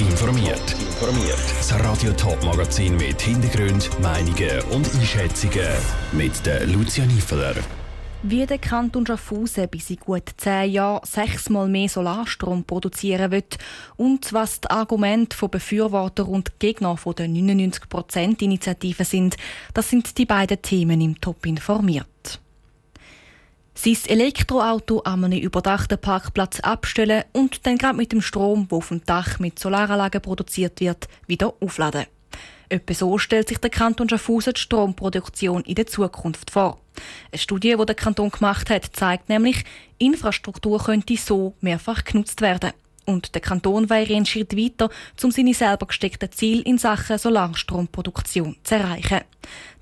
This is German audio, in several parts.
informiert. Informiert. Das Radio Top Magazin mit Hintergrund, Meinungen und Einschätzungen mit der Lucia Niefeler. Wie der Kanton Schaffhausen bis in gut zehn Jahren sechsmal mehr Solarstrom produzieren wird und was die Argumente von Befürworter und Gegner von der 99%-Initiative sind, das sind die beiden Themen im Top informiert sein Elektroauto an einem überdachten Parkplatz abstellen und dann gerade mit dem Strom, der dem Dach mit Solaranlagen produziert wird, wieder aufladen. Etwa so stellt sich der Kanton Schaffhausen die Stromproduktion in der Zukunft vor. Eine Studie, die der Kanton gemacht hat, zeigt nämlich, Infrastruktur könnte so mehrfach genutzt werden. Und der Kanton wäre einen Schritt weiter, um seine selber gesteckten Ziele in Sachen Solarstromproduktion zu erreichen.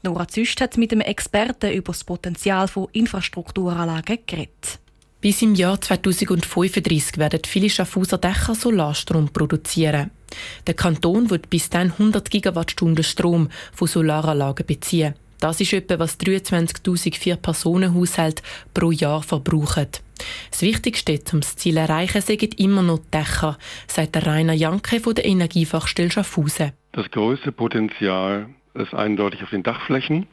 Nora Züst hat mit einem Experten über das Potenzial von Infrastrukturanlagen geredet. Bis im Jahr 2035 werden viele Schaffhauser Dächer Solarstrom produzieren. Der Kanton wird bis dann 100 Gigawattstunden Strom von Solaranlagen beziehen. Das ist etwa, was 23.000 Personenhaushalte pro Jahr verbrauchen. Das Wichtigste, um das Ziel zu erreichen, sind immer noch die Dächer, sagt der Rainer Janke von der Energiefachstelle Schaffhausen. Das größte Potenzial ist eindeutig auf den Dachflächen.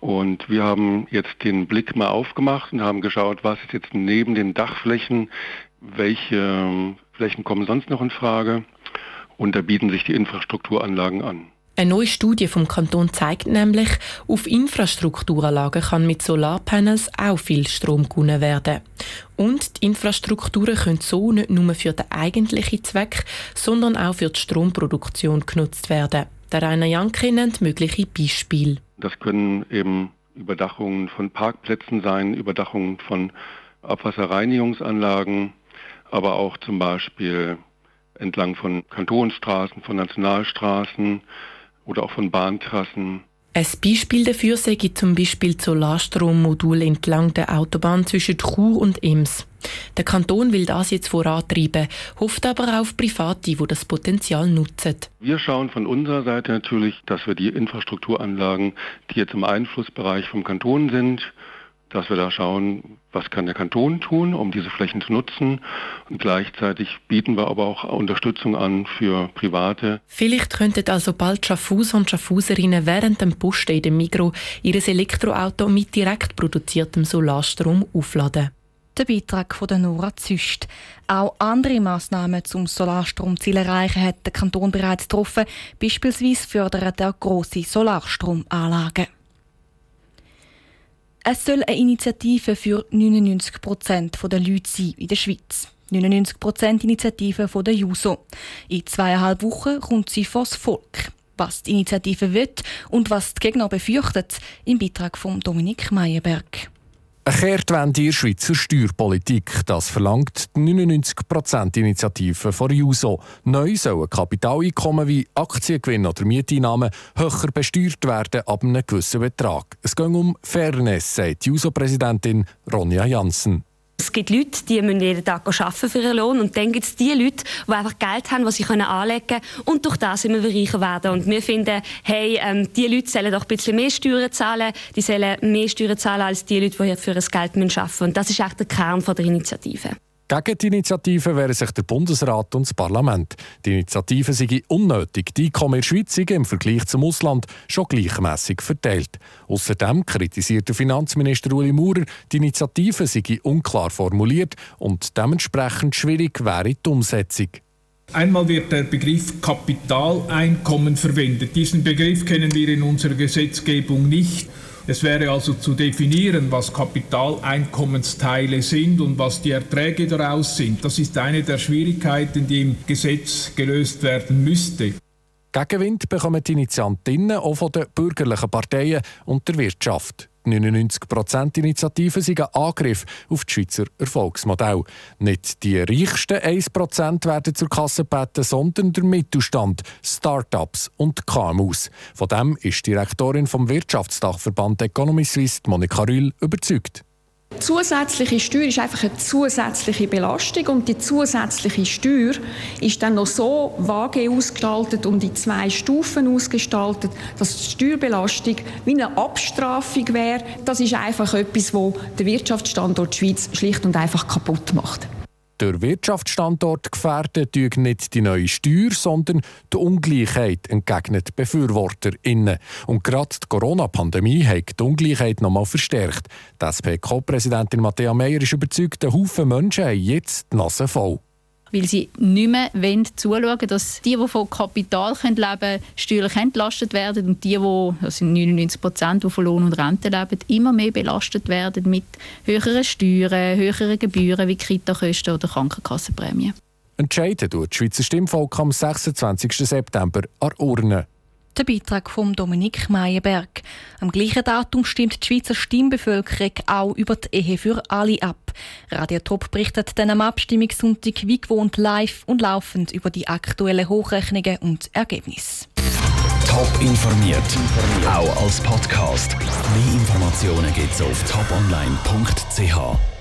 Und wir haben jetzt den Blick mal aufgemacht und haben geschaut, was ist jetzt neben den Dachflächen, welche Flächen kommen sonst noch in Frage. Und da bieten sich die Infrastrukturanlagen an. Eine neue Studie vom Kanton zeigt nämlich, auf Infrastrukturanlagen kann mit Solarpanels auch viel Strom gewonnen werden. Und die Infrastrukturen können so nicht nur für den eigentlichen Zweck, sondern auch für die Stromproduktion genutzt werden. Der Rainer Janke nennt mögliche Beispiele. Das können eben Überdachungen von Parkplätzen sein, Überdachungen von Abwasserreinigungsanlagen, aber auch zum Beispiel entlang von Kantonsstraßen, von Nationalstraßen, oder auch von Bahntrassen. Ein Beispiel dafür sei zum Beispiel das Solarstrommodul entlang der Autobahn zwischen Chur und Ems. Der Kanton will das jetzt vorantreiben, hofft aber auf Private, die das Potenzial nutzen. Wir schauen von unserer Seite natürlich, dass wir die Infrastrukturanlagen, die jetzt im Einflussbereich vom Kanton sind, dass wir da schauen, was kann der Kanton tun, um diese Flächen zu nutzen. Und gleichzeitig bieten wir aber auch Unterstützung an für Private. Vielleicht könnten also bald Schaffhauser und Schaffhauserinnen während dem Posten in dem Migro ihr Elektroauto mit direkt produziertem Solarstrom aufladen. Der Beitrag von Nora Züst. Auch andere Massnahmen zum Solarstromziel erreichen hat der Kanton bereits getroffen. Beispielsweise fördert er grosse Solarstromanlagen. Es soll eine Initiative für 99 Prozent der Leute sein in der Schweiz. 99 Prozent Initiative von der JUSO. In zweieinhalb Wochen kommt sie vor das Volk. Was die Initiative will und was die Gegner befürchtet, im Beitrag von Dominik Meyerberg. Eine Kehrtwende in der Schweizer Steuerpolitik, das verlangt die 99%-Initiative von JUSO. Neu sollen Kapitaleinkommen wie Aktiengewinn oder Mieteinnahmen höher besteuert werden ab einem gewissen Betrag. Es geht um Fairness, sagt JUSO-Präsidentin Ronja Janssen. Es gibt Leute, die müssen jeden Tag arbeiten für ihren Lohn und dann gibt es die Leute, die einfach Geld haben, was sie anlegen können und durch das immer reicher werden. Und wir finden, hey, ähm, die Leute sollen doch ein bisschen mehr Steuern zahlen, die sollen mehr Steuern zahlen als die Leute, die für das Geld arbeiten müssen. Und das ist echt der Kern der Initiative. Gegen die Initiative wehren sich der Bundesrat und das Parlament. Die Initiative sei unnötig. Die Einkommen in der Schweiz im Vergleich zum Ausland schon gleichmäßig verteilt. Außerdem kritisiert der Finanzminister Uli Maurer, die Initiative sei unklar formuliert und dementsprechend schwierig wäre die Umsetzung. Einmal wird der Begriff Kapitaleinkommen verwendet. Diesen Begriff kennen wir in unserer Gesetzgebung nicht. Es wäre also zu definieren, was Kapitaleinkommensteile sind und was die Erträge daraus sind. Das ist eine der Schwierigkeiten, die im Gesetz gelöst werden müsste. Gegenwind bekommen die Initiantinnen auch von den bürgerlichen Parteien und der Wirtschaft. Die 99%-Initiative sind ein Angriff auf das Schweizer Erfolgsmodell. Nicht die reichsten 1% werden zur Kasse gebeten, sondern der Mittelstand, Start-ups und KMUs. Von dem ist die Direktorin vom Wirtschaftsdachverband Economy Suisse, Monika Rühl, überzeugt zusätzliche Steuer ist einfach eine zusätzliche Belastung und die zusätzliche Steuer ist dann noch so vage ausgestaltet und in zwei Stufen ausgestaltet, dass die Steuerbelastung wie eine Abstrafung wäre. Das ist einfach etwas, wo der Wirtschaftsstandort Schweiz schlicht und einfach kaputt macht. Der Wirtschaftsstandort gefährden tue nicht die neue Steuer, sondern die Ungleichheit, entgegnet BefürworterInnen. Und gerade die Corona-Pandemie hat die Ungleichheit noch einmal verstärkt. Die SP-Co-Präsidentin Matthäa Meyer ist überzeugt, ein Haufen Menschen haben jetzt die Nase voll weil sie nicht mehr wollen zuschauen dass die, die von Kapital leben können, steuerlich entlastet werden und die, die, das sind 99 Prozent, die von Lohn und Rente leben, immer mehr belastet werden mit höheren Steuern, höheren Gebühren wie Kitakosten oder Krankenkassenprämien. Entscheiden tut das Schweizer Stimmvolk am 26. September an Urne. Der Beitrag von Dominik Meyerberg. Am gleichen Datum stimmt die Schweizer Stimmbevölkerung auch über die Ehe für alle ab. Radio Top berichtet dann am Abstimmungssonntag wie gewohnt live und laufend über die aktuellen Hochrechnungen und Ergebnisse. Top informiert, auch als Podcast. Mehr Informationen gibt's auf toponline.ch.